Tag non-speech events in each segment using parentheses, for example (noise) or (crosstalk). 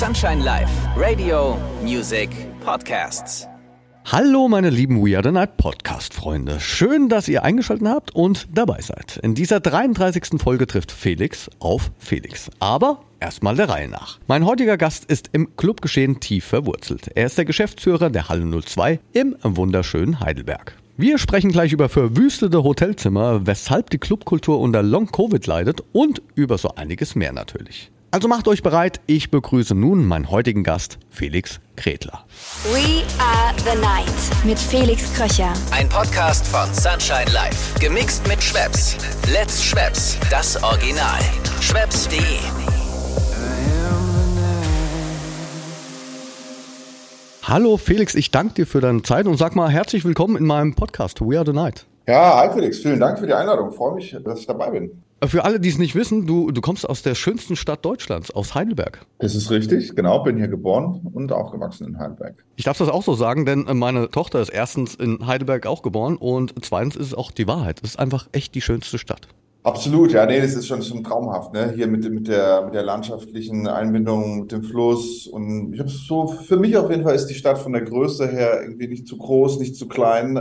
Sunshine Live, Radio, Music, Podcasts. Hallo meine lieben We Are The Night Podcast Freunde. Schön, dass ihr eingeschaltet habt und dabei seid. In dieser 33. Folge trifft Felix auf Felix. Aber erstmal der Reihe nach. Mein heutiger Gast ist im Clubgeschehen tief verwurzelt. Er ist der Geschäftsführer der Halle 02 im wunderschönen Heidelberg. Wir sprechen gleich über verwüstete Hotelzimmer, weshalb die Clubkultur unter Long-Covid leidet und über so einiges mehr natürlich. Also macht euch bereit, ich begrüße nun meinen heutigen Gast, Felix Kretler. We are the night mit Felix Kröcher. Ein Podcast von Sunshine Live. Gemixt mit Schwepps. Let's Schwepps. Das Original. Schwepps.de. Hallo Felix, ich danke dir für deine Zeit und sag mal herzlich willkommen in meinem Podcast We Are the Night. Ja, hi Felix, vielen Dank für die Einladung. Ich freue mich, dass ich dabei bin. Für alle, die es nicht wissen, du, du kommst aus der schönsten Stadt Deutschlands, aus Heidelberg. Das ist richtig, genau, bin hier geboren und aufgewachsen in Heidelberg. Ich darf das auch so sagen, denn meine Tochter ist erstens in Heidelberg auch geboren und zweitens ist es auch die Wahrheit. Es ist einfach echt die schönste Stadt. Absolut, ja, nee, das ist schon, schon traumhaft, ne? Hier mit, mit der, mit der landschaftlichen Einbindung, mit dem Fluss. Und ich habe so, für mich auf jeden Fall ist die Stadt von der Größe her irgendwie nicht zu groß, nicht zu klein. Äh,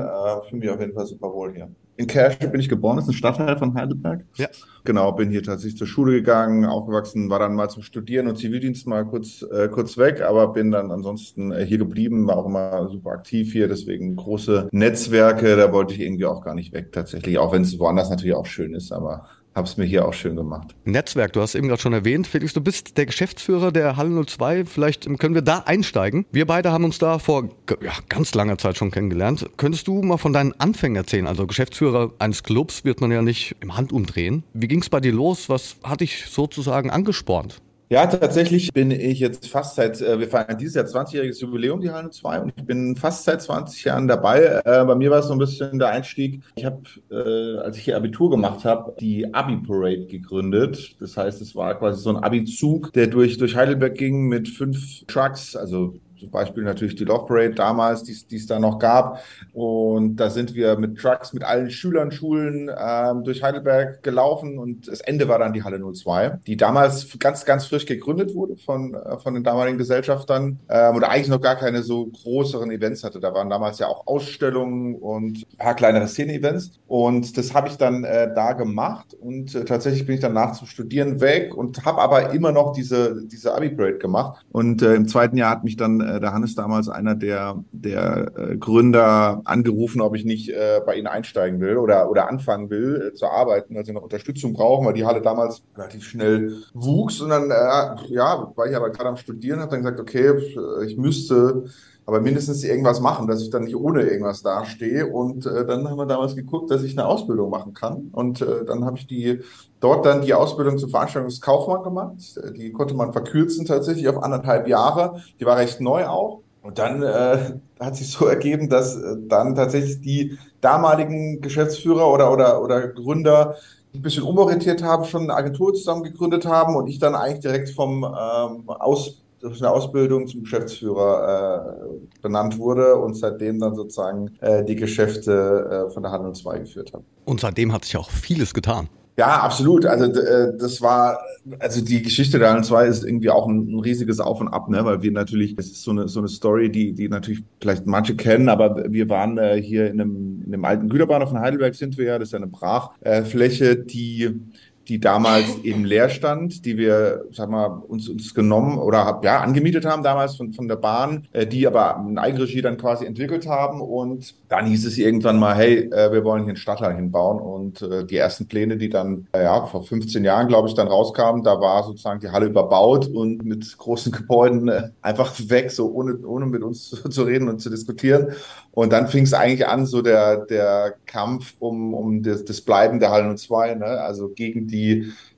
für mich auf jeden Fall super wohl hier. In Kersche bin ich geboren, das ist ein Stadtteil von Heidelberg. Ja. Genau, bin hier tatsächlich zur Schule gegangen, aufgewachsen, war dann mal zum Studieren und Zivildienst mal kurz, äh, kurz weg, aber bin dann ansonsten äh, hier geblieben, war auch immer super aktiv hier, deswegen große Netzwerke, da wollte ich irgendwie auch gar nicht weg tatsächlich, auch wenn es woanders natürlich auch schön ist, aber habe es mir hier auch schön gemacht. Netzwerk, du hast eben gerade schon erwähnt. Felix, du bist der Geschäftsführer der Halle 02. Vielleicht können wir da einsteigen. Wir beide haben uns da vor ja, ganz langer Zeit schon kennengelernt. Könntest du mal von deinen Anfängen erzählen? Also Geschäftsführer eines Clubs wird man ja nicht im Handumdrehen. Wie ging es bei dir los? Was hat dich sozusagen angespornt? Ja, tatsächlich bin ich jetzt fast seit, äh, wir feiern dieses Jahr 20-jähriges Jubiläum, die Halle 2, und ich bin fast seit 20 Jahren dabei. Äh, bei mir war es so ein bisschen der Einstieg. Ich habe, äh, als ich hier Abitur gemacht habe, die Abi-Parade gegründet. Das heißt, es war quasi so ein Abi-Zug, der durch, durch Heidelberg ging mit fünf Trucks, also zum Beispiel natürlich die Love Parade damals, die es da noch gab. Und da sind wir mit Trucks, mit allen Schülern, Schulen ähm, durch Heidelberg gelaufen und das Ende war dann die Halle 02, die damals ganz, ganz frisch gegründet wurde von, äh, von den damaligen Gesellschaftern ähm, oder eigentlich noch gar keine so größeren Events hatte. Da waren damals ja auch Ausstellungen und ein paar kleinere Szene-Events. Und das habe ich dann äh, da gemacht und äh, tatsächlich bin ich danach zum Studieren weg und habe aber immer noch diese, diese Abi-Parade gemacht. Und äh, im zweiten Jahr hat mich dann äh, der Hannes damals einer der, der äh, Gründer angerufen, ob ich nicht äh, bei ihnen einsteigen will oder, oder anfangen will äh, zu arbeiten, also noch Unterstützung brauchen, weil die Halle damals relativ schnell wuchs. Und dann, äh, ja, war ich aber gerade am Studieren, habe dann gesagt, okay, ich müsste aber mindestens irgendwas machen, dass ich dann nicht ohne irgendwas dastehe. Und äh, dann haben wir damals geguckt, dass ich eine Ausbildung machen kann. Und äh, dann habe ich die dort dann die Ausbildung zum Veranstaltungskaufmann gemacht. Die konnte man verkürzen tatsächlich auf anderthalb Jahre. Die war recht neu auch. Und dann äh, (laughs) hat sich so ergeben, dass äh, dann tatsächlich die damaligen Geschäftsführer oder, oder, oder Gründer ein bisschen umorientiert haben, schon eine Agentur zusammen gegründet haben und ich dann eigentlich direkt vom ähm, Aus durch eine Ausbildung zum Geschäftsführer äh, benannt wurde und seitdem dann sozusagen äh, die Geschäfte äh, von der Handel 2 geführt habe. Und seitdem hat sich auch vieles getan. Ja, absolut. Also äh, das war, also die Geschichte der Handel 2 ist irgendwie auch ein, ein, riesiges Auf und Ab, ne? weil wir natürlich, es ist so eine, so eine Story, die, die natürlich vielleicht manche kennen, aber wir waren äh, hier in einem, in einem alten Güterbahnhof von Heidelberg sind wir ja, das ist ja eine Brachfläche, die die damals (laughs) eben leer stand, die wir, sag mal, uns, uns genommen oder ja, angemietet haben damals von, von der Bahn, äh, die aber in Eigenregie dann quasi entwickelt haben. Und dann hieß es irgendwann mal, hey, äh, wir wollen hier einen Stadtteil hinbauen. Und äh, die ersten Pläne, die dann, äh, ja, vor 15 Jahren, glaube ich, dann rauskamen, da war sozusagen die Halle überbaut und mit großen Gebäuden äh, einfach weg, so ohne, ohne mit uns zu, zu reden und zu diskutieren. Und dann fing es eigentlich an, so der, der Kampf um, um das, das Bleiben der Halle 02, ne? also gegen die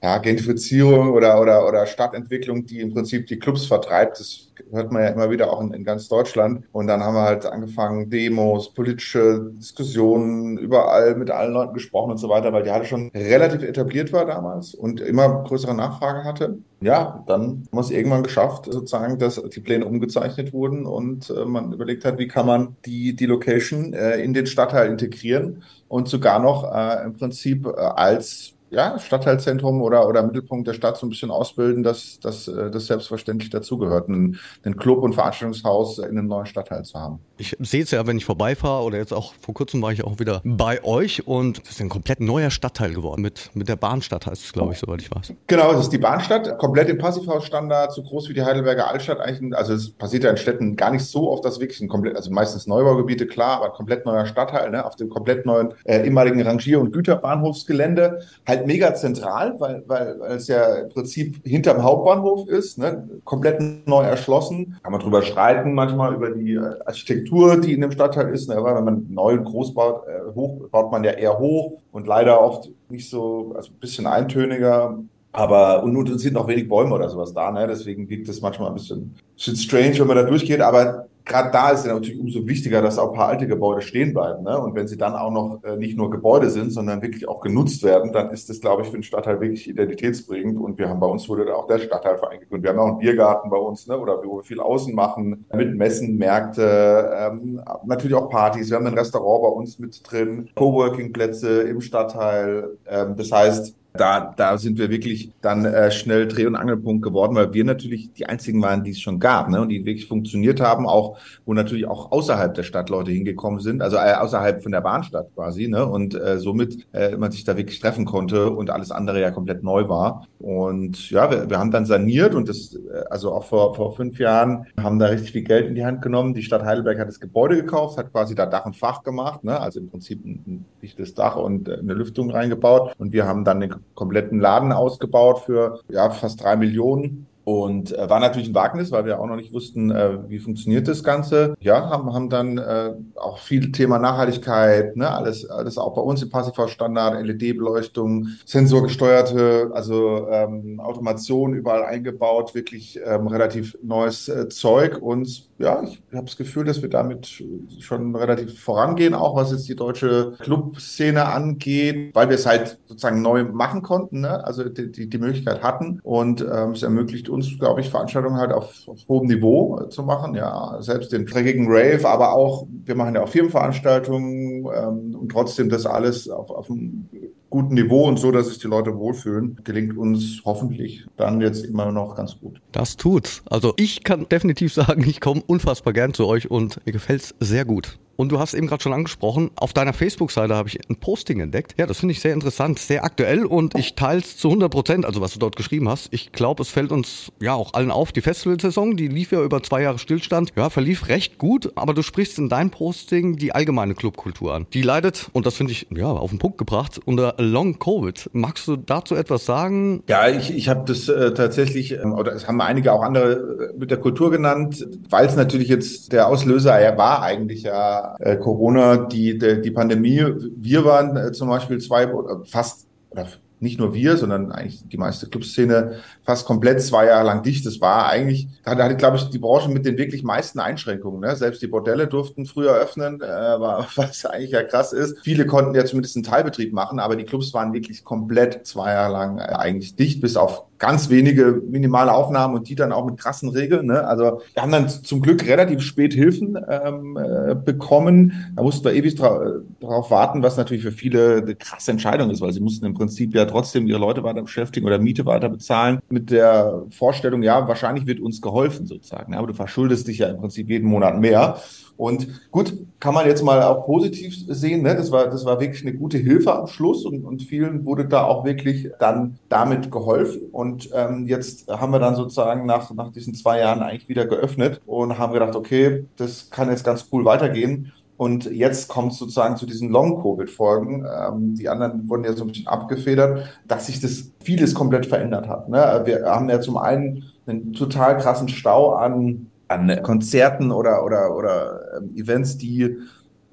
ja, Gentrifizierung oder, oder, oder Stadtentwicklung, die im Prinzip die Clubs vertreibt. Das hört man ja immer wieder auch in, in ganz Deutschland. Und dann haben wir halt angefangen, Demos, politische Diskussionen, überall mit allen Leuten gesprochen und so weiter, weil die Halle schon relativ etabliert war damals und immer größere Nachfrage hatte. Ja, dann haben wir es irgendwann geschafft, sozusagen, dass die Pläne umgezeichnet wurden und äh, man überlegt hat, wie kann man die, die Location äh, in den Stadtteil integrieren und sogar noch äh, im Prinzip äh, als ja, Stadtteilzentrum oder, oder Mittelpunkt der Stadt so ein bisschen ausbilden, dass, dass äh, das selbstverständlich dazugehört, einen, einen Club und Veranstaltungshaus in einem neuen Stadtteil zu haben. Ich sehe es ja, wenn ich vorbeifahre oder jetzt auch vor kurzem war ich auch wieder bei euch und das ist ein komplett neuer Stadtteil geworden. Mit, mit der Bahnstadt heißt es, glaube ich, soweit ich weiß. Genau, das ist die Bahnstadt, komplett im Passivhausstandard, so groß wie die Heidelberger Altstadt eigentlich. Also es passiert ja in Städten gar nicht so oft, dass wirklich ein komplett, also meistens Neubaugebiete, klar, aber komplett neuer Stadtteil, ne, auf dem komplett neuen äh, ehemaligen Rangier- und Güterbahnhofsgelände. Halt mega zentral, weil, weil, weil es ja im Prinzip hinterm Hauptbahnhof ist, ne, komplett neu erschlossen. Kann man drüber streiten manchmal über die äh, Architektur, die in dem Stadtteil ist. Ne, weil wenn man neu und groß baut, äh, hoch, baut man ja eher hoch und leider oft nicht so, also ein bisschen eintöniger. Aber, und nun sind noch wenig Bäume oder sowas da, ne? Deswegen wirkt das manchmal ein bisschen, bisschen strange, wenn man da durchgeht. Aber gerade da ist ja natürlich umso wichtiger, dass auch ein paar alte Gebäude stehen bleiben. Ne? Und wenn sie dann auch noch äh, nicht nur Gebäude sind, sondern wirklich auch genutzt werden, dann ist das, glaube ich, für den Stadtteil wirklich identitätsbringend. Und wir haben bei uns wurde da auch der Stadtteilverein gegründet. Wir haben auch einen Biergarten bei uns, ne? oder wo wir viel außen machen, mit Messen, Märkte, ähm, natürlich auch Partys. Wir haben ein Restaurant bei uns mit drin, Coworking-Plätze im Stadtteil. Ähm, das heißt, da, da sind wir wirklich dann äh, schnell Dreh- und Angelpunkt geworden, weil wir natürlich die einzigen waren, die es schon gab, ne? Und die wirklich funktioniert haben, auch wo natürlich auch außerhalb der Stadt Leute hingekommen sind, also äh, außerhalb von der Bahnstadt quasi, ne? Und äh, somit äh, man sich da wirklich treffen konnte und alles andere ja komplett neu war. Und ja, wir, wir haben dann saniert und das, äh, also auch vor, vor fünf Jahren haben da richtig viel Geld in die Hand genommen. Die Stadt Heidelberg hat das Gebäude gekauft, hat quasi da Dach und Fach gemacht, ne? Also im Prinzip ein, ein dichtes Dach und äh, eine Lüftung reingebaut. Und wir haben dann den kompletten Laden ausgebaut für ja, fast drei Millionen. Und äh, war natürlich ein Wagnis, weil wir auch noch nicht wussten, äh, wie funktioniert das Ganze. Ja, haben, haben dann äh, auch viel Thema Nachhaltigkeit, ne, alles, alles auch bei uns im Passivhausstandard, LED-Beleuchtung, sensorgesteuerte, also ähm, Automation überall eingebaut, wirklich ähm, relativ neues äh, Zeug. Und ja, ich habe das Gefühl, dass wir damit schon relativ vorangehen, auch was jetzt die deutsche Clubszene angeht, weil wir es halt sozusagen neu machen konnten, ne? also die, die, die Möglichkeit hatten. Und ähm, es ermöglicht uns, glaube ich, Veranstaltungen halt auf, auf hohem Niveau äh, zu machen. Ja, selbst den dreckigen Rave, aber auch, wir machen ja auch Firmenveranstaltungen ähm, und trotzdem das alles auf, auf einem guten Niveau und so, dass sich die Leute wohlfühlen, gelingt uns hoffentlich dann jetzt immer noch ganz gut. Das tut's. Also ich kann definitiv sagen, ich komme unfassbar gern zu euch und mir gefällt's sehr gut. Und du hast eben gerade schon angesprochen, auf deiner Facebook-Seite habe ich ein Posting entdeckt. Ja, das finde ich sehr interessant, sehr aktuell und ich teile es zu 100 Prozent, also was du dort geschrieben hast. Ich glaube, es fällt uns ja auch allen auf. Die Festivalsaison, die lief ja über zwei Jahre Stillstand, ja, verlief recht gut, aber du sprichst in deinem Posting die allgemeine Clubkultur an. Die leidet, und das finde ich ja auf den Punkt gebracht, unter Long Covid. Magst du dazu etwas sagen? Ja, ich, ich habe das äh, tatsächlich, ähm, oder es haben einige auch andere äh, mit der Kultur genannt, weil es natürlich jetzt der Auslöser er war eigentlich ja äh, Corona, die, die, Pandemie. Wir waren äh, zum Beispiel zwei, fast, oder nicht nur wir, sondern eigentlich die meiste Clubszene fast komplett zwei Jahre lang dicht. Das war eigentlich, da hatte, glaube ich, die Branche mit den wirklich meisten Einschränkungen. Ne? Selbst die Bordelle durften früher öffnen, äh, (laughs) was eigentlich ja krass ist. Viele konnten ja zumindest einen Teilbetrieb machen, aber die Clubs waren wirklich komplett zwei Jahre lang äh, eigentlich dicht, bis auf ganz wenige minimale Aufnahmen und die dann auch mit krassen Regeln. Ne? Also wir haben dann zum Glück relativ spät Hilfen ähm, äh, bekommen. Da mussten wir ewig dra drauf warten, was natürlich für viele eine krasse Entscheidung ist, weil sie mussten im Prinzip ja trotzdem ihre Leute weiter beschäftigen oder Miete weiter bezahlen mit der Vorstellung, ja, wahrscheinlich wird uns geholfen sozusagen. Aber du verschuldest dich ja im Prinzip jeden Monat mehr. Und gut, kann man jetzt mal auch positiv sehen. Ne? Das, war, das war wirklich eine gute Hilfe am Schluss und, und vielen wurde da auch wirklich dann damit geholfen. Und ähm, jetzt haben wir dann sozusagen nach, nach diesen zwei Jahren eigentlich wieder geöffnet und haben gedacht, okay, das kann jetzt ganz cool weitergehen. Und jetzt kommt sozusagen zu diesen Long-Covid-Folgen. Ähm, die anderen wurden ja so ein bisschen abgefedert, dass sich das vieles komplett verändert hat. Ne? Wir haben ja zum einen einen total krassen Stau an, an Konzerten oder, oder, oder ähm, Events, die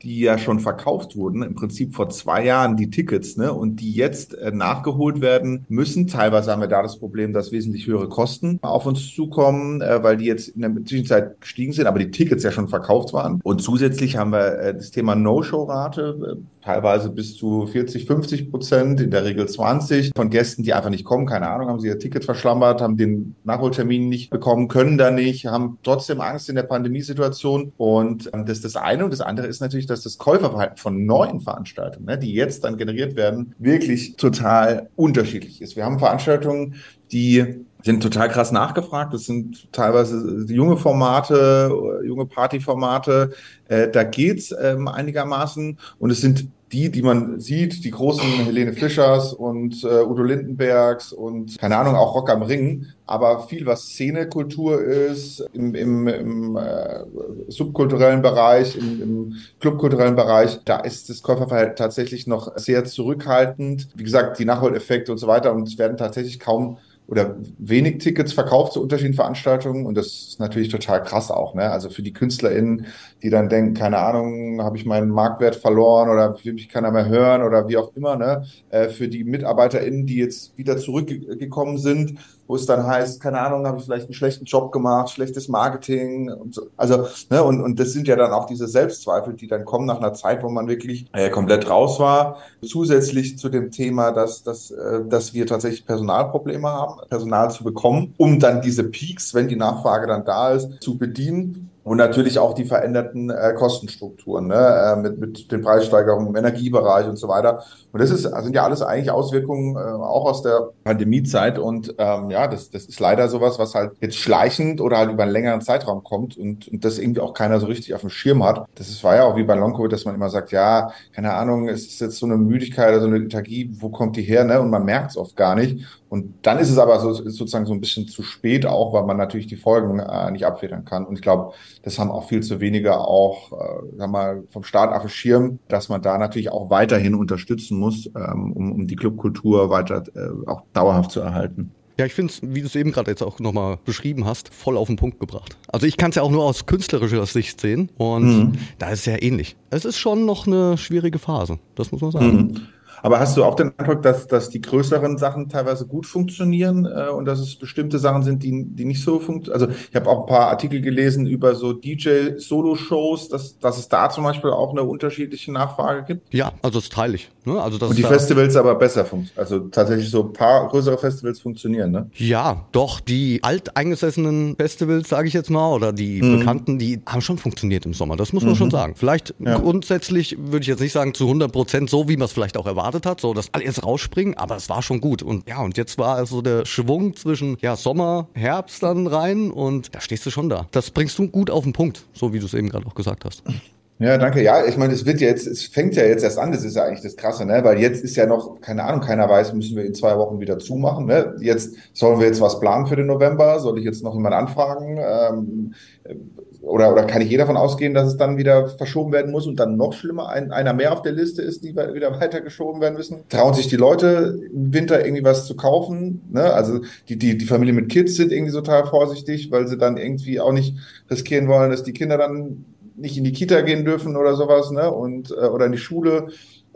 die ja schon verkauft wurden, im Prinzip vor zwei Jahren die Tickets, ne, und die jetzt äh, nachgeholt werden müssen. Teilweise haben wir da das Problem, dass wesentlich höhere Kosten auf uns zukommen, äh, weil die jetzt in der Zwischenzeit gestiegen sind, aber die Tickets ja schon verkauft waren. Und zusätzlich haben wir äh, das Thema No-Show-Rate teilweise bis zu 40, 50 Prozent, in der Regel 20 von Gästen, die einfach nicht kommen. Keine Ahnung, haben sie ihr Ticket verschlammert, haben den Nachholtermin nicht bekommen, können da nicht, haben trotzdem Angst in der Pandemiesituation. Und ähm, das ist das eine. Und das andere ist natürlich, dass das Käuferverhalten von neuen Veranstaltungen, ne, die jetzt dann generiert werden, wirklich total unterschiedlich ist. Wir haben Veranstaltungen, die sind total krass nachgefragt. Das sind teilweise junge Formate, junge Partyformate. Äh, da geht's ähm, einigermaßen. Und es sind die, die man sieht, die großen Helene Fischers und äh, Udo Lindenbergs und keine Ahnung, auch Rock am Ring, aber viel, was Szenekultur ist, im, im, im äh, subkulturellen Bereich, im, im clubkulturellen Bereich, da ist das Käuferverhalten tatsächlich noch sehr zurückhaltend. Wie gesagt, die Nachholeffekte und so weiter und es werden tatsächlich kaum oder wenig Tickets verkauft zu unterschiedlichen Veranstaltungen und das ist natürlich total krass auch, ne? Also für die KünstlerInnen, die dann denken, keine Ahnung, habe ich meinen Marktwert verloren oder will mich keiner mehr hören oder wie auch immer, ne? Äh, für die MitarbeiterInnen, die jetzt wieder zurückgekommen sind, wo es dann heißt, keine Ahnung, habe ich vielleicht einen schlechten Job gemacht, schlechtes Marketing und so. Also, ne, und, und das sind ja dann auch diese Selbstzweifel, die dann kommen nach einer Zeit, wo man wirklich äh, komplett raus war. Zusätzlich zu dem Thema, dass, dass, äh, dass wir tatsächlich Personalprobleme haben, Personal zu bekommen, um dann diese Peaks, wenn die Nachfrage dann da ist, zu bedienen. Und natürlich auch die veränderten äh, Kostenstrukturen ne, äh, mit, mit den Preissteigerungen im Energiebereich und so weiter. Und das ist, sind ja alles eigentlich Auswirkungen äh, auch aus der Pandemiezeit. Und ähm, ja, das, das ist leider sowas, was halt jetzt schleichend oder halt über einen längeren Zeitraum kommt und, und das irgendwie auch keiner so richtig auf dem Schirm hat. Das ist, war ja auch wie bei Long-Covid, dass man immer sagt, ja, keine Ahnung, es ist jetzt so eine Müdigkeit oder so eine Lethargie, wo kommt die her? Ne? Und man merkt es oft gar nicht. Und dann ist es aber so, sozusagen so ein bisschen zu spät auch, weil man natürlich die Folgen äh, nicht abfedern kann. Und ich glaube, das haben auch viel zu wenige auch, äh, sag mal, vom Staat auf dem Schirm, dass man da natürlich auch weiterhin unterstützen muss, ähm, um, um die Clubkultur weiter äh, auch dauerhaft zu erhalten. Ja, ich finde es, wie du es eben gerade jetzt auch nochmal beschrieben hast, voll auf den Punkt gebracht. Also ich kann es ja auch nur aus künstlerischer Sicht sehen und mhm. da ist es ja ähnlich. Es ist schon noch eine schwierige Phase, das muss man sagen. Mhm. Aber hast du auch den Eindruck, dass, dass die größeren Sachen teilweise gut funktionieren äh, und dass es bestimmte Sachen sind, die, die nicht so funktionieren? Also ich habe auch ein paar Artikel gelesen über so DJ-Solo-Shows, dass, dass es da zum Beispiel auch eine unterschiedliche Nachfrage gibt. Ja, also das teile ich. Ne? Also das und die da Festivals aber besser funktionieren. Also tatsächlich so ein paar größere Festivals funktionieren, ne? Ja, doch. Die alteingesessenen Festivals, sage ich jetzt mal, oder die mhm. bekannten, die haben schon funktioniert im Sommer. Das muss man mhm. schon sagen. Vielleicht ja. grundsätzlich würde ich jetzt nicht sagen zu 100 Prozent so, wie man es vielleicht auch erwartet erwartet hat, so dass alle jetzt rausspringen, aber es war schon gut. Und ja, und jetzt war also der Schwung zwischen ja, Sommer, Herbst dann rein und da stehst du schon da. Das bringst du gut auf den Punkt, so wie du es eben gerade auch gesagt hast. Ja, danke. Ja, ich meine, es wird jetzt, es fängt ja jetzt erst an, das ist ja eigentlich das Krasse, ne? Weil jetzt ist ja noch, keine Ahnung, keiner weiß, müssen wir in zwei Wochen wieder zumachen. Ne? Jetzt sollen wir jetzt was planen für den November? Soll ich jetzt noch jemand anfragen? Ähm, oder, oder kann ich jeder davon ausgehen, dass es dann wieder verschoben werden muss und dann noch schlimmer ein, einer mehr auf der Liste ist, die wieder (laughs) weiter geschoben werden müssen? Trauen sich die Leute im Winter irgendwie was zu kaufen? Ne? Also die, die, die Familie mit Kids sind irgendwie total vorsichtig, weil sie dann irgendwie auch nicht riskieren wollen, dass die Kinder dann nicht in die Kita gehen dürfen oder sowas, ne? Und äh, oder in die Schule.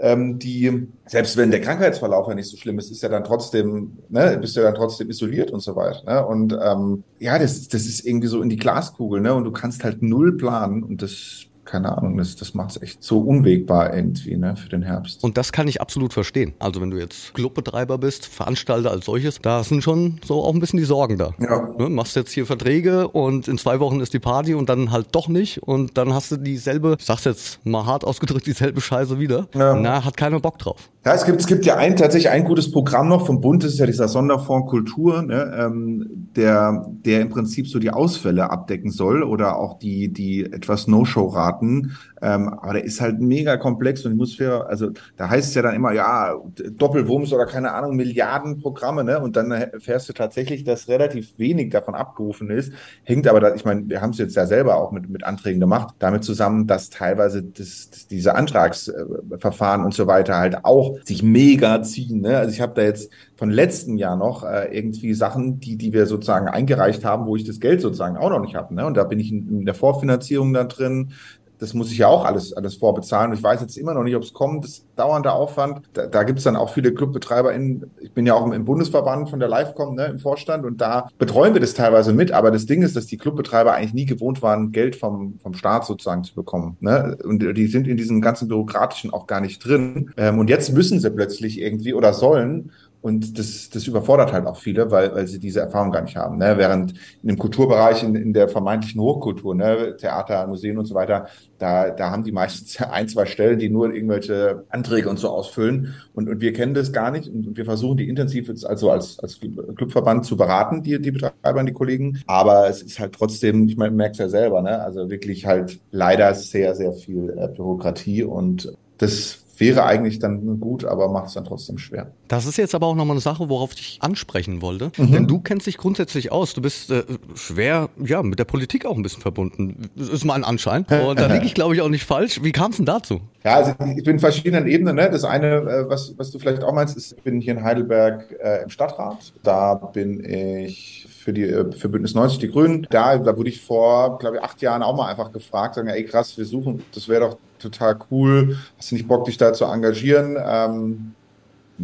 Ähm, die, selbst wenn der Krankheitsverlauf ja nicht so schlimm ist, ist ja dann trotzdem, ne, bist du ja dann trotzdem isoliert und so weiter. Ne? Und ähm, ja, das, das ist irgendwie so in die Glaskugel, ne? Und du kannst halt null planen und das keine Ahnung, das, das macht es echt so unwegbar irgendwie ne, für den Herbst. Und das kann ich absolut verstehen. Also wenn du jetzt Clubbetreiber bist, Veranstalter als solches, da sind schon so auch ein bisschen die Sorgen da. Ja. Ne, machst jetzt hier Verträge und in zwei Wochen ist die Party und dann halt doch nicht und dann hast du dieselbe, ich sag's jetzt mal hart ausgedrückt, dieselbe Scheiße wieder. Ja. Na, hat keiner Bock drauf. Ja, es gibt, es gibt ja ein, tatsächlich ein gutes Programm noch vom Bund, das ist ja dieser Sonderfonds Kultur, ne, ähm, der, der im Prinzip so die Ausfälle abdecken soll oder auch die, die etwas No-Show-Raten. Ähm, aber der ist halt mega komplex und muss für, also da heißt es ja dann immer, ja, Doppelwumms oder keine Ahnung, Milliarden Programme, ne? Und dann erfährst du tatsächlich, dass relativ wenig davon abgerufen ist. Hängt aber, da, ich meine, wir haben es jetzt ja selber auch mit, mit Anträgen gemacht, damit zusammen, dass teilweise das, das, diese Antragsverfahren und so weiter halt auch sich mega ziehen. Ne? Also ich habe da jetzt von letzten Jahr noch äh, irgendwie Sachen, die, die wir sozusagen eingereicht haben, wo ich das Geld sozusagen auch noch nicht habe. Ne? Und da bin ich in, in der Vorfinanzierung da drin das muss ich ja auch alles, alles vorbezahlen. Ich weiß jetzt immer noch nicht, ob es kommt. Das ist dauernder Aufwand. Da, da gibt es dann auch viele Clubbetreiber in, ich bin ja auch im, Bundesverband von der Livecom, ne, im Vorstand und da betreuen wir das teilweise mit. Aber das Ding ist, dass die Clubbetreiber eigentlich nie gewohnt waren, Geld vom, vom Staat sozusagen zu bekommen. Ne? Und die sind in diesem ganzen Bürokratischen auch gar nicht drin. Ähm, und jetzt müssen sie plötzlich irgendwie oder sollen. Und das, das überfordert halt auch viele, weil, weil sie diese Erfahrung gar nicht haben. Ne? Während in dem Kulturbereich, in, in der vermeintlichen Hochkultur, ne? Theater, Museen und so weiter, da, da haben die meistens (laughs) ein, zwei Stellen, die nur irgendwelche Anträge und so ausfüllen. Und, und wir kennen das gar nicht. Und wir versuchen die intensiv jetzt also als, als Clubverband zu beraten, die, die Betreiber, die Kollegen. Aber es ist halt trotzdem, ich meine, merkst ja selber, ne? also wirklich halt leider sehr, sehr viel äh, Bürokratie und das wäre eigentlich dann gut, aber macht es dann trotzdem schwer. Das ist jetzt aber auch nochmal eine Sache, worauf ich ansprechen wollte. Mhm. Denn du kennst dich grundsätzlich aus. Du bist äh, schwer, ja, mit der Politik auch ein bisschen verbunden. Das ist mein Anschein. Und da liege ich, glaube ich, auch nicht falsch. Wie kam es denn dazu? Ja, also ich bin in verschiedenen Ebenen. Ne? Das eine, äh, was, was du vielleicht auch meinst, ist, ich bin hier in Heidelberg äh, im Stadtrat. Da bin ich für die äh, für Bündnis 90 die Grünen. Da, da wurde ich vor, glaube ich, acht Jahren auch mal einfach gefragt, sagen, ey krass, wir suchen, das wäre doch total cool. Hast du nicht Bock, dich da zu engagieren? Ähm,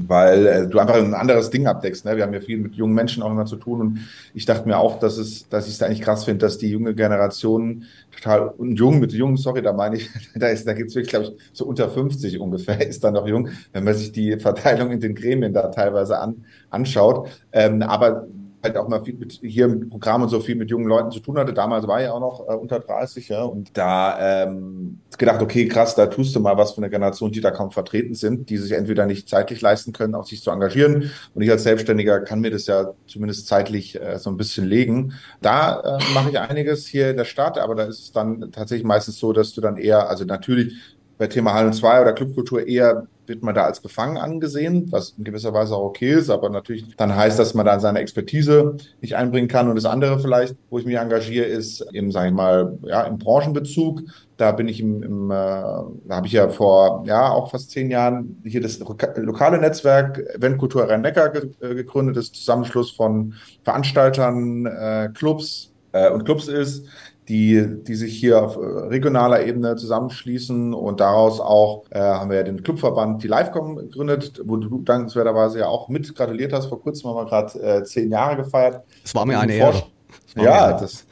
weil äh, du einfach ein anderes Ding abdeckst. Ne? Wir haben ja viel mit jungen Menschen auch immer zu tun und ich dachte mir auch, dass es, dass ich es eigentlich krass finde, dass die junge Generation total und jung mit jung, sorry, da meine ich, (laughs) da ist, da gibt's wirklich, glaube ich, so unter 50 ungefähr ist dann noch jung, wenn man sich die Verteilung in den Gremien da teilweise an, anschaut. Ähm, aber halt auch mal viel mit hier im Programm und so viel mit jungen Leuten zu tun hatte. Damals war ich auch noch äh, unter 30, ja, und da ähm, gedacht, okay, krass, da tust du mal was von der Generation, die da kaum vertreten sind, die sich entweder nicht zeitlich leisten können, auch sich zu engagieren. Und ich als Selbstständiger kann mir das ja zumindest zeitlich äh, so ein bisschen legen. Da äh, mache ich einiges hier in der Stadt, aber da ist es dann tatsächlich meistens so, dass du dann eher, also natürlich bei Thema Hallen 2 oder Clubkultur eher wird man da als befangen angesehen, was in gewisser Weise auch okay ist, aber natürlich dann heißt, dass man da seine Expertise nicht einbringen kann. Und das andere vielleicht, wo ich mich engagiere, ist eben, sage ich mal, ja, im Branchenbezug. Da bin ich im, im äh, da habe ich ja vor ja auch fast zehn Jahren hier das lokale Netzwerk Eventkultur Rhein-Neckar ge äh, gegründet, das Zusammenschluss von Veranstaltern, äh, Clubs äh, und Clubs ist die, die sich hier auf äh, regionaler Ebene zusammenschließen und daraus auch äh, haben wir ja den Clubverband die Livecom gegründet, wo du dankenswerterweise ja auch mit gratuliert hast. Vor kurzem haben wir gerade äh, zehn Jahre gefeiert. Es war mir eine Ehre. Ja, das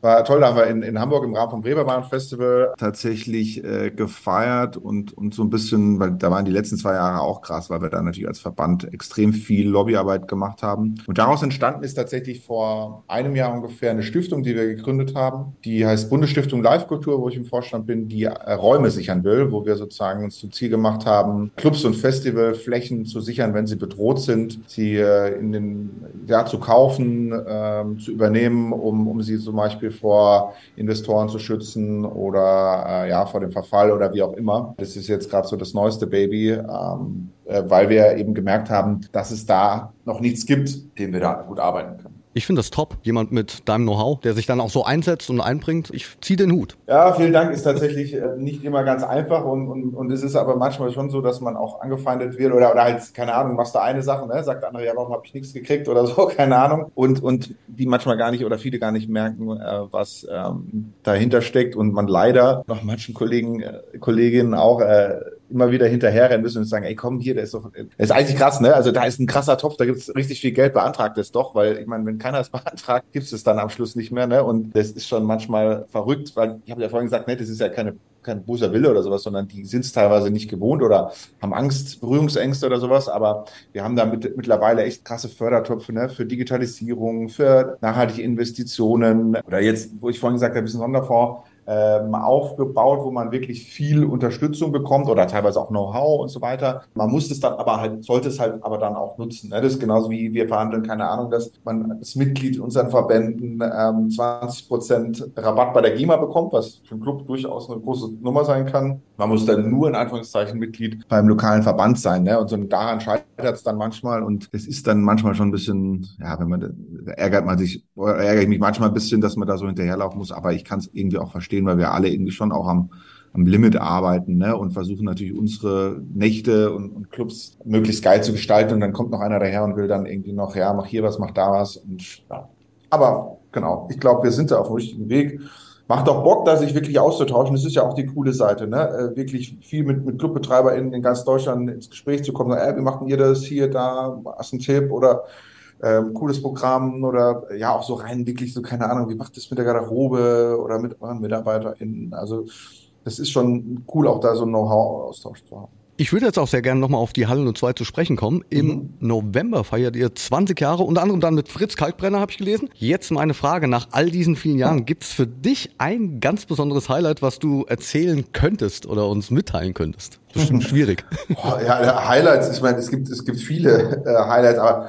war toll. Da haben wir in, in Hamburg im Rahmen vom Bremerbahn Festival tatsächlich äh, gefeiert und, und so ein bisschen, weil da waren die letzten zwei Jahre auch krass, weil wir da natürlich als Verband extrem viel Lobbyarbeit gemacht haben. Und daraus entstanden ist tatsächlich vor einem Jahr ungefähr eine Stiftung, die wir gegründet haben. Die heißt Bundesstiftung Live-Kultur, wo ich im Vorstand bin, die äh, Räume sichern will, wo wir sozusagen uns zum Ziel gemacht haben, Clubs und Festivalflächen zu sichern, wenn sie bedroht sind, sie äh, in den, ja, zu kaufen, äh, zu übernehmen um, um sie zum Beispiel vor Investoren zu schützen oder äh, ja vor dem Verfall oder wie auch immer. Das ist jetzt gerade so das neueste Baby, ähm, äh, weil wir eben gemerkt haben, dass es da noch nichts gibt, dem wir da gut arbeiten können. Ich finde das top, jemand mit deinem Know-how, der sich dann auch so einsetzt und einbringt. Ich ziehe den Hut. Ja, vielen Dank. Ist tatsächlich äh, nicht immer ganz einfach und, und, und es ist aber manchmal schon so, dass man auch angefeindet wird oder, oder halt, keine Ahnung, machst du eine Sache, ne? sagt der andere, ja, warum habe ich nichts gekriegt oder so, (laughs) keine Ahnung. Und, und die manchmal gar nicht oder viele gar nicht merken, äh, was ähm, dahinter steckt und man leider noch manchen Kollegen, äh, Kolleginnen auch äh, immer wieder hinterherrennen müssen und sagen, ey, komm hier, der ist doch, der ist eigentlich krass, ne? Also da ist ein krasser Topf, da gibt es richtig viel Geld, beantragt es doch, weil ich meine, wenn keiner es (laughs) beantragt, gibt es es dann am Schluss nicht mehr, ne? Und das ist schon manchmal verrückt, weil ich habe ja vorhin gesagt, ne, das ist ja keine kein böser Wille oder sowas, sondern die sind es teilweise nicht gewohnt oder haben Angst, Berührungsängste oder sowas. Aber wir haben da mit, mittlerweile echt krasse Fördertöpfe ne, für Digitalisierung, für nachhaltige Investitionen oder jetzt, wo ich vorhin gesagt habe, ein bisschen Sonderfonds, ähm, aufgebaut, wo man wirklich viel Unterstützung bekommt oder teilweise auch Know-how und so weiter. Man muss es dann aber halt, sollte es halt aber dann auch nutzen. Ne? Das ist genauso wie wir verhandeln, keine Ahnung, dass man als Mitglied in unseren Verbänden ähm, 20 Prozent Rabatt bei der GEMA bekommt, was für einen Club durchaus eine große Nummer sein kann. Man muss dann nur in Anführungszeichen Mitglied beim lokalen Verband sein. Ne? Und so daran scheitert es dann manchmal und es ist dann manchmal schon ein bisschen, ja, wenn man, ärgert man sich, ärgere ich mich manchmal ein bisschen, dass man da so hinterherlaufen muss, aber ich kann es irgendwie auch verstehen verstehen, weil wir alle irgendwie schon auch am, am Limit arbeiten ne? und versuchen natürlich unsere Nächte und, und Clubs möglichst geil zu gestalten. Und dann kommt noch einer daher und will dann irgendwie noch, ja, mach hier was, mach da was. Und ja. Aber genau, ich glaube, wir sind da auf dem richtigen Weg. macht auch Bock, da sich wirklich auszutauschen. Das ist ja auch die coole Seite, ne? Äh, wirklich viel mit, mit ClubbetreiberInnen in ganz Deutschland ins Gespräch zu kommen. Sagen, ey, wie macht ihr das hier, da? Hast einen Tipp oder ähm, cooles Programm oder ja auch so rein wirklich so, keine Ahnung, wie macht das mit der Garderobe oder mit euren MitarbeiterInnen? Also das ist schon cool, auch da so ein Know-how-Austausch zu haben. Ich würde jetzt auch sehr gerne nochmal auf die Halle 02 zu sprechen kommen. Im mhm. November feiert ihr 20 Jahre, unter anderem dann mit Fritz Kalkbrenner, habe ich gelesen. Jetzt meine Frage, nach all diesen vielen Jahren, gibt es für dich ein ganz besonderes Highlight, was du erzählen könntest oder uns mitteilen könntest? Bestimmt (laughs) schwierig. Oh, ja, Highlights, ich meine, es gibt, es gibt viele äh, Highlights, aber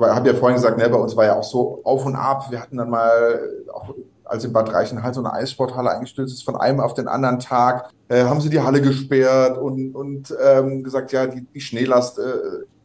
habe ja vorhin gesagt, ne, bei uns war ja auch so auf und ab. Wir hatten dann mal auch als in Bad Reichenhall so eine Eissporthalle eingestürzt ist, von einem auf den anderen Tag, äh, haben sie die Halle gesperrt und, und ähm, gesagt, ja, die, die Schneelast äh,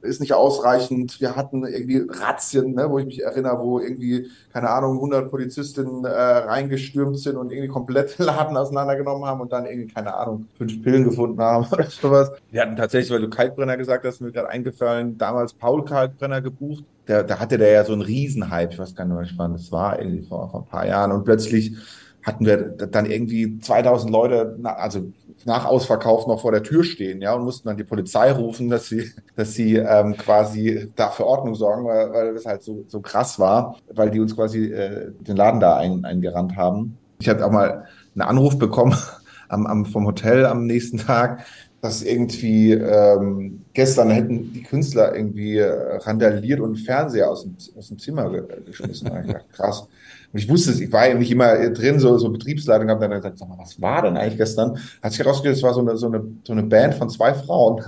ist nicht ausreichend. Wir hatten irgendwie Razzien, ne, wo ich mich erinnere, wo irgendwie, keine Ahnung, 100 Polizistinnen äh, reingestürmt sind und irgendwie komplett Laden auseinandergenommen haben und dann irgendwie, keine Ahnung, fünf Pillen gefunden haben (laughs) oder sowas. Wir hatten tatsächlich, weil du Kalkbrenner gesagt hast, mir gerade eingefallen, damals Paul Kalkbrenner gebucht. Der, da hatte der ja so einen Riesenhype, ich weiß gar nicht wann das war, irgendwie vor, vor ein paar Jahren und plötzlich hatten wir dann irgendwie 2000 Leute, also nach Ausverkauf noch vor der Tür stehen, ja, und mussten dann die Polizei rufen, dass sie, dass sie ähm, quasi da für Ordnung sorgen, weil, weil das halt so, so krass war, weil die uns quasi äh, den Laden da ein, eingerannt haben. Ich hatte auch mal einen Anruf bekommen (laughs) am, am, vom Hotel am nächsten Tag, dass irgendwie ähm, gestern hätten die Künstler irgendwie äh, randaliert und Fernseher aus dem, aus dem Zimmer geschmissen. ich dachte, krass. Und ich wusste es, ich war ja nicht immer drin, so, so Betriebsleitung, habe dann gesagt, sag mal, was war denn eigentlich gestern? Hat sich herausgestellt, es war so eine, so eine, so eine Band von zwei Frauen,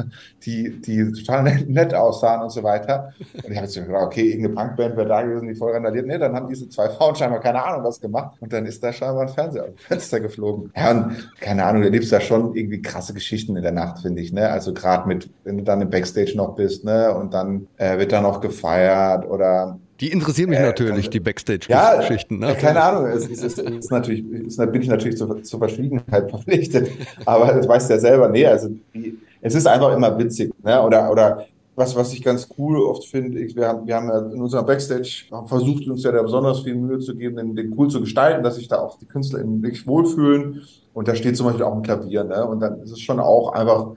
die, die total nett aussahen und so weiter. Und ich habe jetzt gedacht, okay, irgendeine Punkband wäre da gewesen, die voll randaliert. Nee, dann haben diese zwei Frauen scheinbar keine Ahnung was gemacht. Und dann ist da scheinbar ein Fernseher auf dem Fenster geflogen. Ja, und keine Ahnung, du erlebst da schon irgendwie krasse Geschichten in der Nacht, finde ich, ne? Also gerade mit, wenn du dann im Backstage noch bist, ne? Und dann äh, wird da noch gefeiert oder die interessieren mich äh, natürlich, die Backstage-Geschichten. Ja, ne? keine Ahnung. Es ist, ist, ist natürlich, ist, bin ich natürlich zur, zur Verschwiegenheit (laughs) verpflichtet. Aber das weißt du ja selber. Nee, also die, es ist einfach immer witzig. Ne? Oder, oder was, was ich ganz cool oft finde, wir haben, wir haben ja in unserem Backstage versucht, uns ja da besonders viel Mühe zu geben, den, den cool zu gestalten, dass sich da auch die Künstler wirklich wohlfühlen. Und da steht zum Beispiel auch ein Klavier. Ne? Und dann ist es schon auch einfach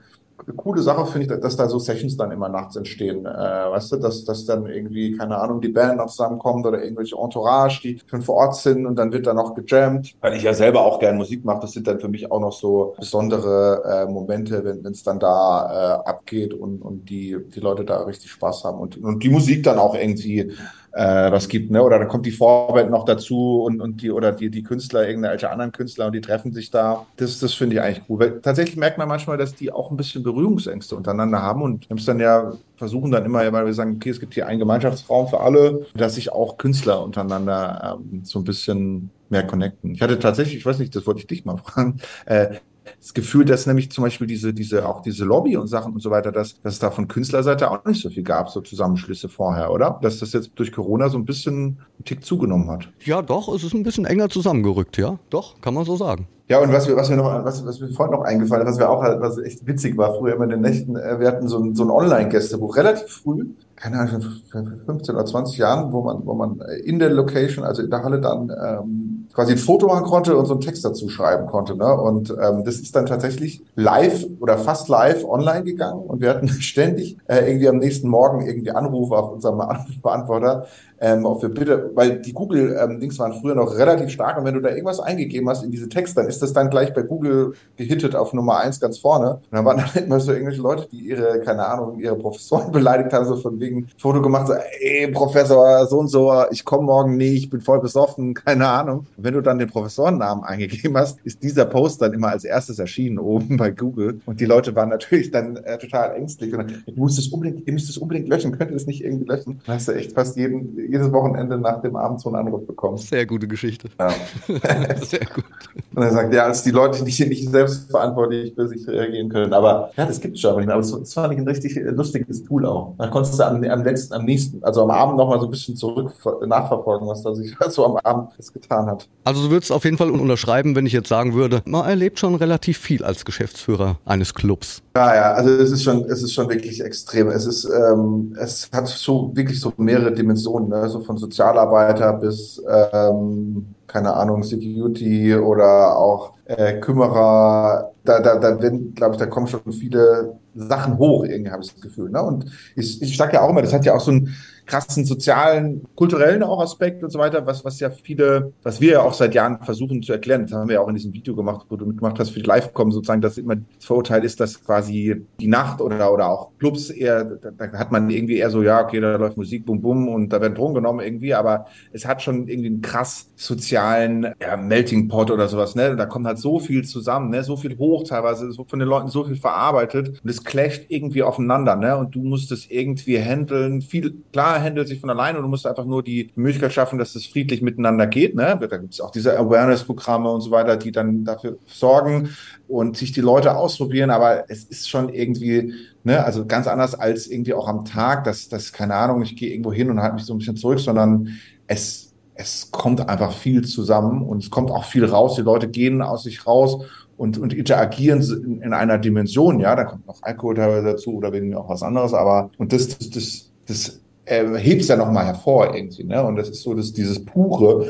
eine coole Sache finde ich, dass da so Sessions dann immer nachts entstehen. Äh, weißt du, dass, dass dann irgendwie, keine Ahnung, die Band noch zusammenkommt oder irgendwelche Entourage, die schon vor Ort sind und dann wird da noch gejammt. Weil ich ja selber auch gerne Musik mache, das sind dann für mich auch noch so besondere äh, Momente, wenn es dann da äh, abgeht und, und die, die Leute da richtig Spaß haben und, und die Musik dann auch irgendwie äh, was gibt, ne? Oder dann kommt die Vorband noch dazu und, und die oder die, die Künstler, irgendwelche anderen Künstler und die treffen sich da. Das, das finde ich eigentlich cool. Weil tatsächlich merkt man manchmal, dass die auch ein bisschen Berührungsängste untereinander haben und haben es dann ja versuchen dann immer, weil wir sagen, okay, es gibt hier einen Gemeinschaftsraum für alle, dass sich auch Künstler untereinander ähm, so ein bisschen mehr connecten. Ich hatte tatsächlich, ich weiß nicht, das wollte ich dich mal (laughs) fragen, äh, das Gefühl, dass nämlich zum Beispiel diese, diese, auch diese Lobby und Sachen und so weiter, dass, dass es da von Künstlerseite auch nicht so viel gab, so Zusammenschlüsse vorher, oder? Dass das jetzt durch Corona so ein bisschen einen Tick zugenommen hat. Ja, doch, es ist ein bisschen enger zusammengerückt, ja. Doch, kann man so sagen. Ja, und was wir, was wir noch, was, was mir vorhin noch eingefallen ist, was wir auch, was echt witzig war, früher immer in den Nächten, äh, wir hatten so ein, so ein Online-Gästebuch relativ früh, keine Ahnung, 15 oder 20 Jahren, wo man, wo man in der Location, also in der Halle dann ähm, quasi ein Foto machen konnte und so einen Text dazu schreiben konnte. Ne? Und ähm, das ist dann tatsächlich live oder fast live online gegangen und wir hatten (laughs) ständig äh, irgendwie am nächsten Morgen irgendwie Anrufe auf unserem Anrufbeantworter, ähm, ob wir bitte, weil die Google-Dings ähm, waren früher noch relativ stark und wenn du da irgendwas eingegeben hast in diese Texte, dann ist das dann gleich bei Google gehittet auf Nummer eins ganz vorne. Und dann waren dann immer so irgendwelche Leute, die ihre, keine Ahnung, ihre Professoren (laughs) beleidigt haben, so von wegen Foto gemacht, so, ey, Professor, so und so, ich komme morgen nicht, ich bin voll besoffen, (laughs) keine Ahnung. Und wenn du dann den Professorennamen eingegeben hast, ist dieser Post dann immer als erstes erschienen oben bei Google. Und die Leute waren natürlich dann äh, total ängstlich. Und dann, ich muss das unbedingt, ihr müsst es unbedingt löschen, könnt ihr das nicht irgendwie löschen? Dann hast du echt fast jeden, jedes Wochenende nach dem Abend so einen Anruf bekommen. Sehr gute Geschichte. Ja. (laughs) Sehr gut. Und er sagt, ja, als die Leute nicht, nicht selbst verantwortlich für sich reagieren können. Aber ja, das gibt es schon aber nicht mehr. Aber das fand ich ein richtig lustiges Tool auch. Da konntest du am, am letzten, am nächsten, also am Abend nochmal so ein bisschen zurück nachverfolgen, was da sich (laughs) so am Abend getan hat. Also du würdest auf jeden Fall unterschreiben, wenn ich jetzt sagen würde, man erlebt schon relativ viel als Geschäftsführer eines Clubs. Ja, ja, also es ist schon, es ist schon wirklich extrem. Es ist, ähm, es hat so wirklich so mehrere Dimensionen, ne? so von Sozialarbeiter bis, ähm, keine Ahnung, Security oder auch äh, Kümmerer. Da, da, da werden, glaube ich, da kommen schon viele Sachen hoch, irgendwie habe ich das Gefühl. Ne? Und ich, ich sage ja auch immer, das hat ja auch so ein krassen sozialen, kulturellen auch Aspekt und so weiter, was, was ja viele, was wir ja auch seit Jahren versuchen zu erklären, das haben wir ja auch in diesem Video gemacht, wo du mitgemacht hast für die Live-Com sozusagen, dass immer das Vorurteil ist, dass quasi die Nacht oder, oder auch Clubs eher, da, da hat man irgendwie eher so, ja, okay, da läuft Musik, bum, bum und da werden Drogen genommen irgendwie, aber es hat schon irgendwie einen krass sozialen ja, Melting Pot oder sowas, ne? Da kommt halt so viel zusammen, ne? So viel hoch teilweise, so von den Leuten so viel verarbeitet und es clasht irgendwie aufeinander, ne? Und du musst es irgendwie handeln, viel, klar, handelt sich von alleine und du musst einfach nur die Möglichkeit schaffen, dass es friedlich miteinander geht. Ne? Da gibt es auch diese Awareness-Programme und so weiter, die dann dafür sorgen und sich die Leute ausprobieren. Aber es ist schon irgendwie, ne, also ganz anders als irgendwie auch am Tag, dass, dass keine Ahnung, ich gehe irgendwo hin und halte mich so ein bisschen zurück, sondern es, es kommt einfach viel zusammen und es kommt auch viel raus. Die Leute gehen aus sich raus und, und interagieren in, in einer Dimension, ja, da kommt noch Alkohol teilweise dazu oder wegen auch was anderes, aber und das, das, das, das äh, hebt es ja nochmal hervor irgendwie. Ne? Und das ist so dass dieses Pure,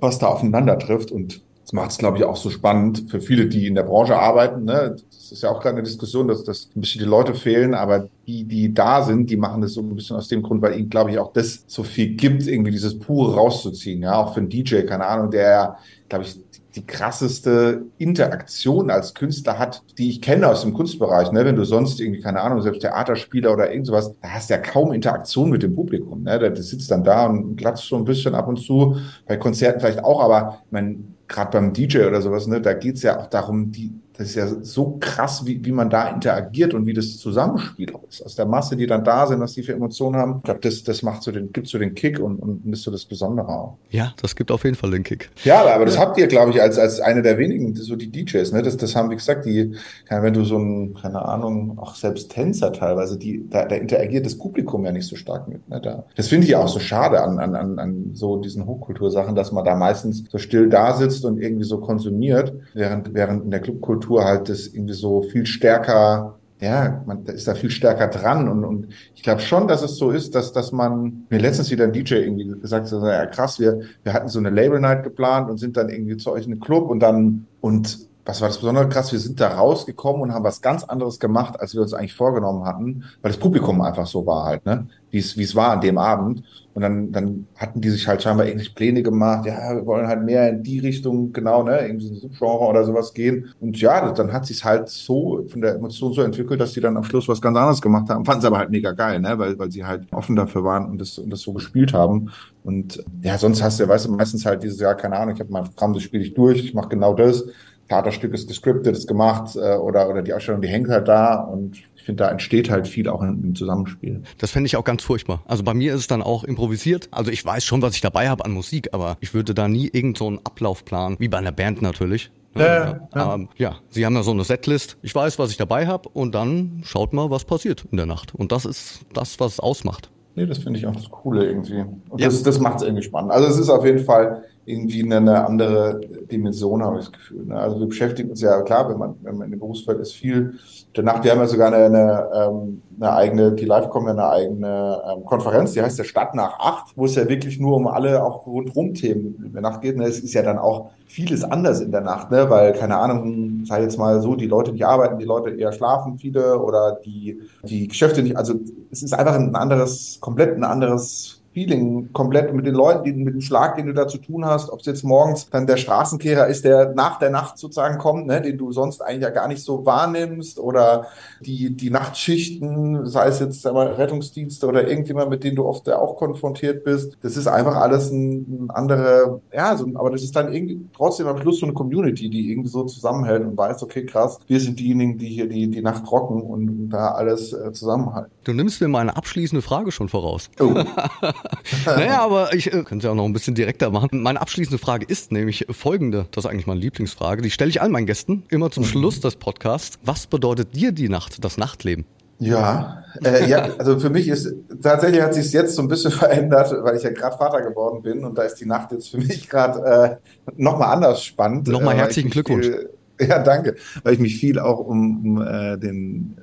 was da aufeinander trifft. Und das macht es, glaube ich, auch so spannend für viele, die in der Branche arbeiten. Ne? Das ist ja auch gerade eine Diskussion, dass, dass ein bisschen die Leute fehlen, aber die, die da sind, die machen das so ein bisschen aus dem Grund, weil ihnen, glaube ich, auch das so viel gibt, irgendwie dieses Pure rauszuziehen. Ja, auch für einen DJ, keine Ahnung, der glaube ich, die krasseste Interaktion als Künstler hat, die ich kenne aus dem Kunstbereich. Ne? Wenn du sonst irgendwie, keine Ahnung, selbst Theaterspieler oder irgend sowas, da hast du ja kaum Interaktion mit dem Publikum. Ne? Der, sitzt dann da und klatscht so ein bisschen ab und zu, bei Konzerten vielleicht auch, aber mein gerade beim DJ oder sowas, ne, da geht's ja auch darum, die, das ist ja so krass, wie, wie man da interagiert und wie das Zusammenspiel auch ist. Aus der Masse, die dann da sind, was die für Emotionen haben. Ich glaube, das, das macht so den, gibt so den Kick und, und ist so das Besondere auch. Ja, das gibt auf jeden Fall den Kick. Ja, aber das habt ihr, glaube ich, als, als eine der wenigen, so die DJs, ne? Das, das haben, wie gesagt, die, wenn du so ein, keine Ahnung, auch selbst Tänzer teilweise, die, da, da interagiert das Publikum ja nicht so stark mit. Ne? Da, das finde ich auch so schade an, an, an, an so diesen Hochkultursachen, dass man da meistens so still da sitzt und irgendwie so konsumiert, während, während in der Clubkultur halt das irgendwie so viel stärker ja, man ist da viel stärker dran und, und ich glaube schon, dass es so ist, dass dass man mir letztens wieder ein DJ irgendwie gesagt hat, ja krass, wir wir hatten so eine Label Night geplant und sind dann irgendwie zu euch in den Club und dann und was war das besonders krass? Wir sind da rausgekommen und haben was ganz anderes gemacht, als wir uns eigentlich vorgenommen hatten, weil das Publikum einfach so war halt, ne? Wie es, wie es war an dem Abend. Und dann, dann hatten die sich halt scheinbar irgendwelche Pläne gemacht, ja, wir wollen halt mehr in die Richtung, genau, ne, irgendwie so ein Subgenre oder sowas gehen. Und ja, dann hat sich halt so von der Emotion so entwickelt, dass die dann am Schluss was ganz anderes gemacht haben. Fanden sie aber halt mega geil, ne, weil, weil sie halt offen dafür waren und das, und das so gespielt haben. Und ja, sonst hast du, weißt du, meistens halt dieses, ja, keine Ahnung, ich habe mein Programm, das spiele ich durch, ich mache genau das Theaterstück ist gescriptet, ist gemacht äh, oder, oder die Ausstellung, die hängt halt da und ich finde, da entsteht halt viel auch im Zusammenspiel. Das fände ich auch ganz furchtbar. Also bei mir ist es dann auch improvisiert. Also ich weiß schon, was ich dabei habe an Musik, aber ich würde da nie irgend so einen Ablaufplan, wie bei einer Band natürlich. Ja, ja. Ja. Ähm, ja, sie haben ja so eine Setlist. Ich weiß, was ich dabei habe und dann schaut mal, was passiert in der Nacht. Und das ist das, was es ausmacht. Nee, das finde ich auch das Coole irgendwie. Und ja. das, das macht es irgendwie spannend. Also es ist auf jeden Fall irgendwie eine andere Dimension, habe ich das Gefühl. Ne? Also wir beschäftigen uns ja, klar, wenn man, wenn man in dem Berufsfeld ist, viel danach. Wir haben ja sogar eine, eine, ähm, eine eigene, die live kommen ja eine eigene ähm, Konferenz, die heißt der Stadt nach acht, wo es ja wirklich nur um alle auch rundrum Themen in der Nacht geht. Ne? Es ist ja dann auch vieles anders in der Nacht, ne? weil, keine Ahnung, sei jetzt mal so, die Leute nicht arbeiten, die Leute eher schlafen, viele oder die, die Geschäfte nicht, also es ist einfach ein anderes, komplett ein anderes Feeling komplett mit den Leuten, die, mit dem Schlag, den du da zu tun hast, ob es jetzt morgens dann der Straßenkehrer ist, der nach der Nacht sozusagen kommt, ne, den du sonst eigentlich ja gar nicht so wahrnimmst oder die, die Nachtschichten, sei es jetzt mal Rettungsdienste oder irgendjemand, mit dem du oft auch konfrontiert bist. Das ist einfach alles ein, ein andere, ja, so, aber das ist dann irgendwie trotzdem am Schluss so eine Community, die irgendwie so zusammenhält und weiß, okay, krass, wir sind diejenigen, die hier die, die Nacht rocken und, und da alles äh, zusammenhalten. Du nimmst mir meine abschließende Frage schon voraus. Oh. (laughs) naja, aber ich äh, könnte ja auch noch ein bisschen direkter machen. Meine abschließende Frage ist nämlich folgende. Das ist eigentlich meine Lieblingsfrage. Die stelle ich all meinen Gästen immer zum mhm. Schluss des Podcasts. Was bedeutet dir die Nacht, das Nachtleben? Ja, äh, ja, also für mich ist tatsächlich hat sich es jetzt so ein bisschen (laughs) verändert, weil ich ja gerade Vater geworden bin und da ist die Nacht jetzt für mich gerade äh, nochmal anders spannend. Nochmal äh, herzlichen Glückwunsch. Viel, Ja, danke. Weil ich mich viel auch um, um äh, den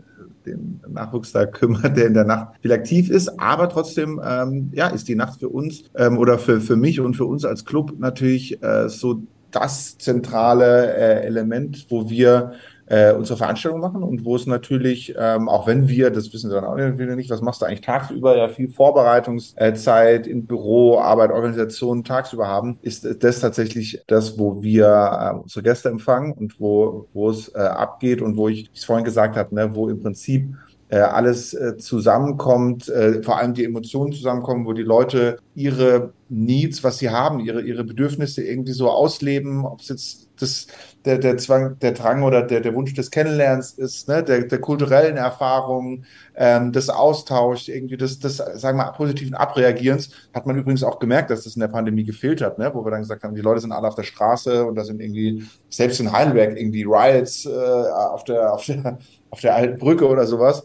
den Nachwuchs da kümmert, der in der Nacht viel aktiv ist. Aber trotzdem, ähm, ja, ist die Nacht für uns ähm, oder für, für mich und für uns als Club natürlich äh, so das zentrale äh, Element, wo wir äh, unsere Veranstaltung machen und wo es natürlich, ähm, auch wenn wir, das wissen Sie dann auch nicht, was machst du eigentlich tagsüber, ja viel Vorbereitungszeit im Büro, Arbeit, Organisation tagsüber haben, ist das tatsächlich das, wo wir äh, unsere Gäste empfangen und wo, wo es äh, abgeht und wo ich, ich es vorhin gesagt habe, ne, wo im Prinzip äh, alles äh, zusammenkommt, äh, vor allem die Emotionen zusammenkommen, wo die Leute ihre Needs, was sie haben, ihre, ihre Bedürfnisse irgendwie so ausleben, ob es jetzt das, der, der Zwang, der Drang oder der, der Wunsch des Kennenlernens ist, ne, der, der kulturellen Erfahrungen, ähm, des Austauschs, irgendwie des, des, sagen wir mal, positiven Abreagierens, hat man übrigens auch gemerkt, dass das in der Pandemie gefehlt hat, ne, wo wir dann gesagt haben, die Leute sind alle auf der Straße und da sind irgendwie, selbst in Heidelberg, irgendwie Riots äh, auf, der, auf, der, auf der alten Brücke oder sowas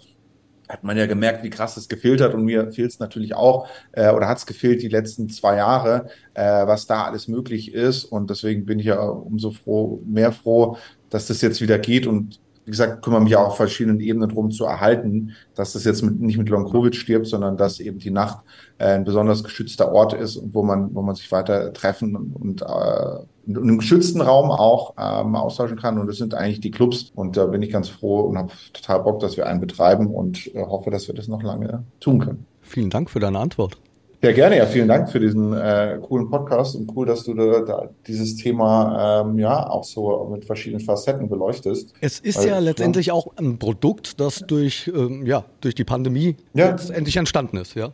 hat man ja gemerkt, wie krass es gefehlt hat. Und mir fehlt es natürlich auch, äh, oder hat es gefehlt die letzten zwei Jahre, äh, was da alles möglich ist. Und deswegen bin ich ja umso froh, mehr froh, dass das jetzt wieder geht. Und wie gesagt, kümmere mich auch auf verschiedenen Ebenen darum zu erhalten, dass das jetzt mit, nicht mit Long Covid stirbt, sondern dass eben die Nacht äh, ein besonders geschützter Ort ist und wo man, wo man sich weiter treffen und, und äh, in einem geschützten Raum auch ähm, austauschen kann. Und das sind eigentlich die Clubs. Und da bin ich ganz froh und habe total Bock, dass wir einen betreiben und äh, hoffe, dass wir das noch lange tun können. Vielen Dank für deine Antwort. Ja, gerne. Ja, vielen Dank für diesen äh, coolen Podcast und cool, dass du da, da dieses Thema ähm, ja auch so mit verschiedenen Facetten beleuchtest. Es ist Weil, ja letztendlich ja. auch ein Produkt, das durch, ähm, ja, durch die Pandemie ja. letztendlich entstanden ist, ja.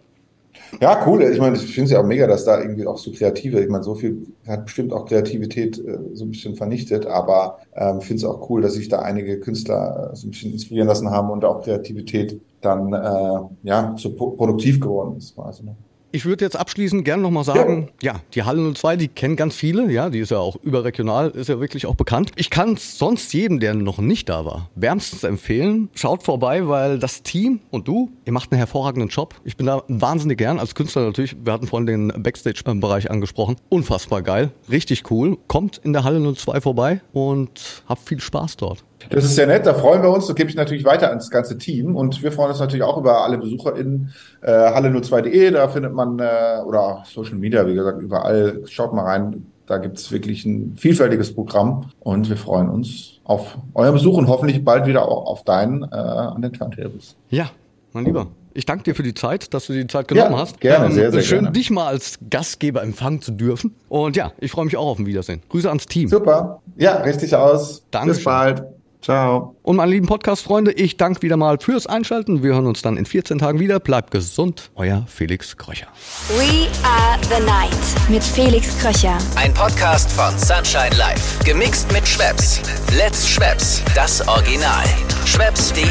Ja, cool. Ich meine, ich finde es ja auch mega, dass da irgendwie auch so kreative, ich meine, so viel hat bestimmt auch Kreativität äh, so ein bisschen vernichtet, aber ähm, finde es auch cool, dass sich da einige Künstler äh, so ein bisschen inspirieren lassen haben und auch Kreativität dann äh, ja so produktiv geworden ist quasi. Ne? Ich würde jetzt abschließend gerne nochmal sagen, ja. ja, die Halle 02, die kennen ganz viele, ja, die ist ja auch überregional, ist ja wirklich auch bekannt. Ich kann sonst jedem, der noch nicht da war, wärmstens empfehlen, schaut vorbei, weil das Team und du, ihr macht einen hervorragenden Job. Ich bin da wahnsinnig gern, als Künstler natürlich, wir hatten vorhin den Backstage-Bereich angesprochen, unfassbar geil, richtig cool. Kommt in der Halle 02 vorbei und habt viel Spaß dort. Das ist sehr nett, da freuen wir uns. Das gebe ich natürlich weiter ans ganze Team. Und wir freuen uns natürlich auch über alle Besucher in äh, halle02.de. Da findet man, äh, oder Social Media, wie gesagt, überall. Schaut mal rein. Da gibt es wirklich ein vielfältiges Programm. Und wir freuen uns auf euren Besuch und hoffentlich bald wieder auch auf deinen äh, an den Turntables. Ja, mein Lieber. Ich danke dir für die Zeit, dass du dir die Zeit genommen ja, hast. Gerne, ähm, sehr, sehr Schön, gerne. dich mal als Gastgeber empfangen zu dürfen. Und ja, ich freue mich auch auf ein Wiedersehen. Grüße ans Team. Super. Ja, richtig aus. Danke. Bis bald. Ciao. Und meine lieben Podcast-Freunde, ich danke wieder mal fürs Einschalten. Wir hören uns dann in 14 Tagen wieder. Bleibt gesund. Euer Felix Kröcher. We are the night mit Felix Kröcher. Ein Podcast von Sunshine Life. Gemixt mit Schwepps. Let's Schwepps. Das Original. Schwepps.de